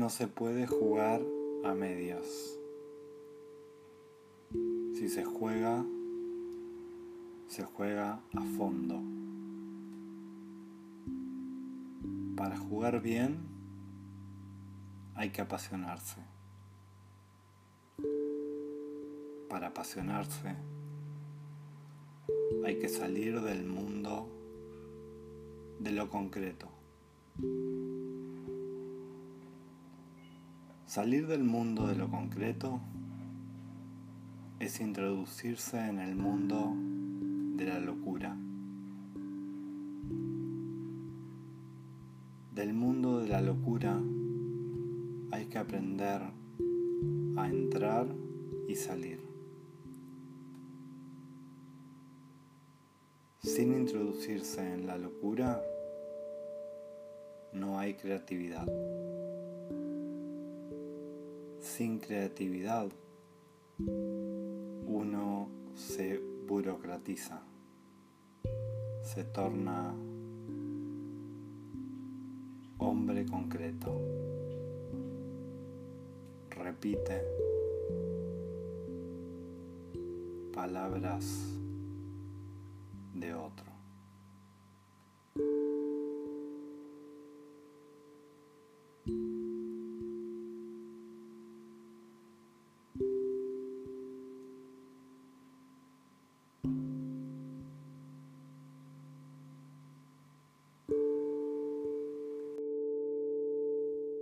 No se puede jugar a medias. Si se juega, se juega a fondo. Para jugar bien hay que apasionarse. Para apasionarse hay que salir del mundo de lo concreto. Salir del mundo de lo concreto es introducirse en el mundo de la locura. Del mundo de la locura hay que aprender a entrar y salir. Sin introducirse en la locura, no hay creatividad. Sin creatividad, uno se burocratiza, se torna hombre concreto, repite palabras de otro.